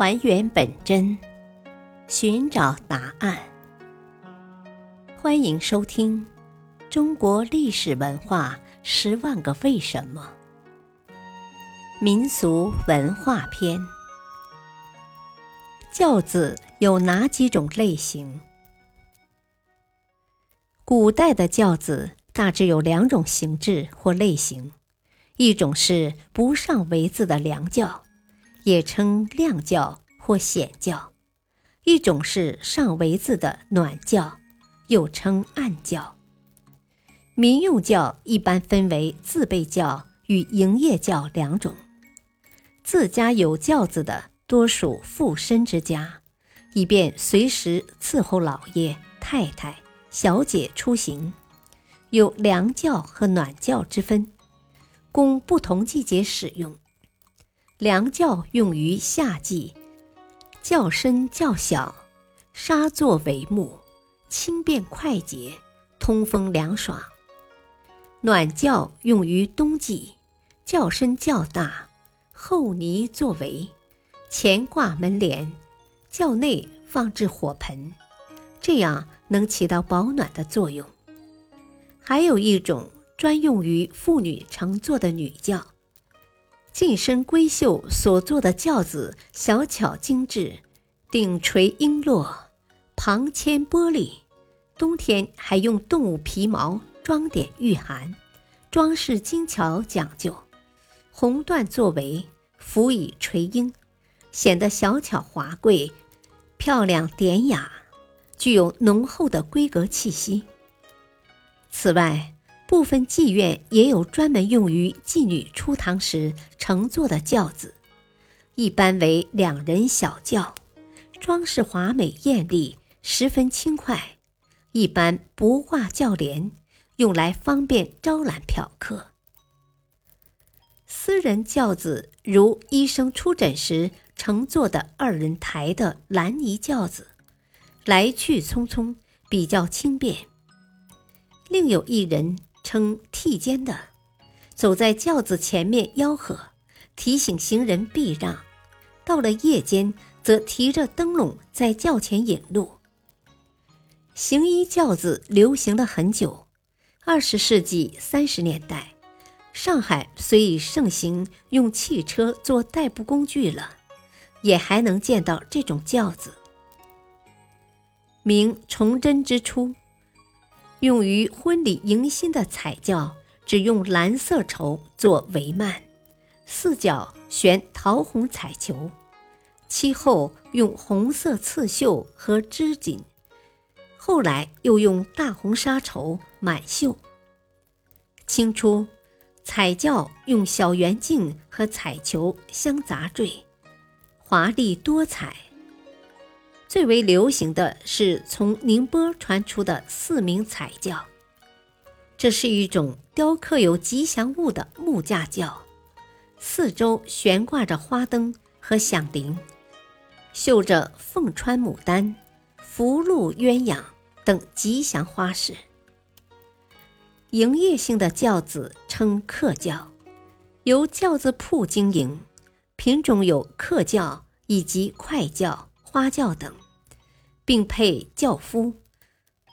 还原本真，寻找答案。欢迎收听《中国历史文化十万个为什么》民俗文化篇。轿子有哪几种类型？古代的轿子大致有两种形制或类型，一种是不上围子的凉轿。也称亮轿或显轿，一种是上围子的暖轿，又称暗轿。民用轿一般分为自备轿与营业轿两种。自家有轿子的，多属富绅之家，以便随时伺候老爷、太太、小姐出行，有凉轿和暖轿之分，供不同季节使用。凉轿用于夏季，轿身较小，纱作帷幕，轻便快捷，通风凉爽。暖轿用于冬季，轿身较大，厚泥作围，前挂门帘，轿内放置火盆，这样能起到保暖的作用。还有一种专用于妇女乘坐的女轿。近身闺秀所坐的轿子小巧精致，顶垂璎珞，旁嵌玻璃，冬天还用动物皮毛装点御寒，装饰精巧讲究，红缎作围，辅以垂缨，显得小巧华贵、漂亮典雅，具有浓厚的闺阁气息。此外，部分妓院也有专门用于妓女出堂时乘坐的轿子，一般为两人小轿，装饰华美艳丽，十分轻快。一般不挂轿帘，用来方便招揽嫖客。私人轿子如医生出诊时乘坐的二人抬的蓝泥轿子，来去匆匆，比较轻便。另有一人。称替肩的，走在轿子前面吆喝，提醒行人避让；到了夜间，则提着灯笼在轿前引路。行医轿子流行了很久，二十世纪三十年代，上海虽已盛行用汽车做代步工具了，也还能见到这种轿子。明崇祯之初。用于婚礼迎新的彩轿，只用蓝色绸做帷幔，四角悬桃红彩球，其后用红色刺绣和织锦，后来又用大红纱绸满绣。清初，彩轿用小圆镜和彩球相杂缀，华丽多彩。最为流行的是从宁波传出的四名彩轿，这是一种雕刻有吉祥物的木架轿，四周悬挂着花灯和响铃，绣着凤穿牡丹、福禄鸳鸯等吉祥花饰。营业性的轿子称客轿，由轿子铺经营，品种有客轿以及快轿。花轿等，并配轿夫。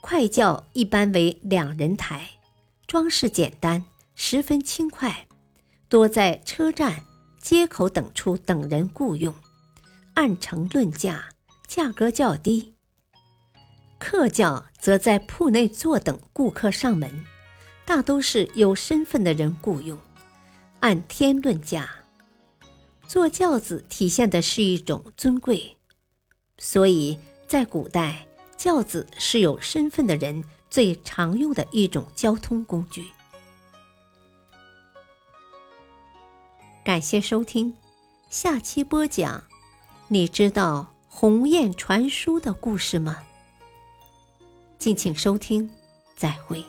快轿一般为两人抬，装饰简单，十分轻快，多在车站、街口等处等人雇用，按程论价，价格较低。客轿则在铺内坐等顾客上门，大都是有身份的人雇用，按天论价。坐轿子体现的是一种尊贵。所以在古代，轿子是有身份的人最常用的一种交通工具。感谢收听，下期播讲。你知道鸿雁传书的故事吗？敬请收听，再会。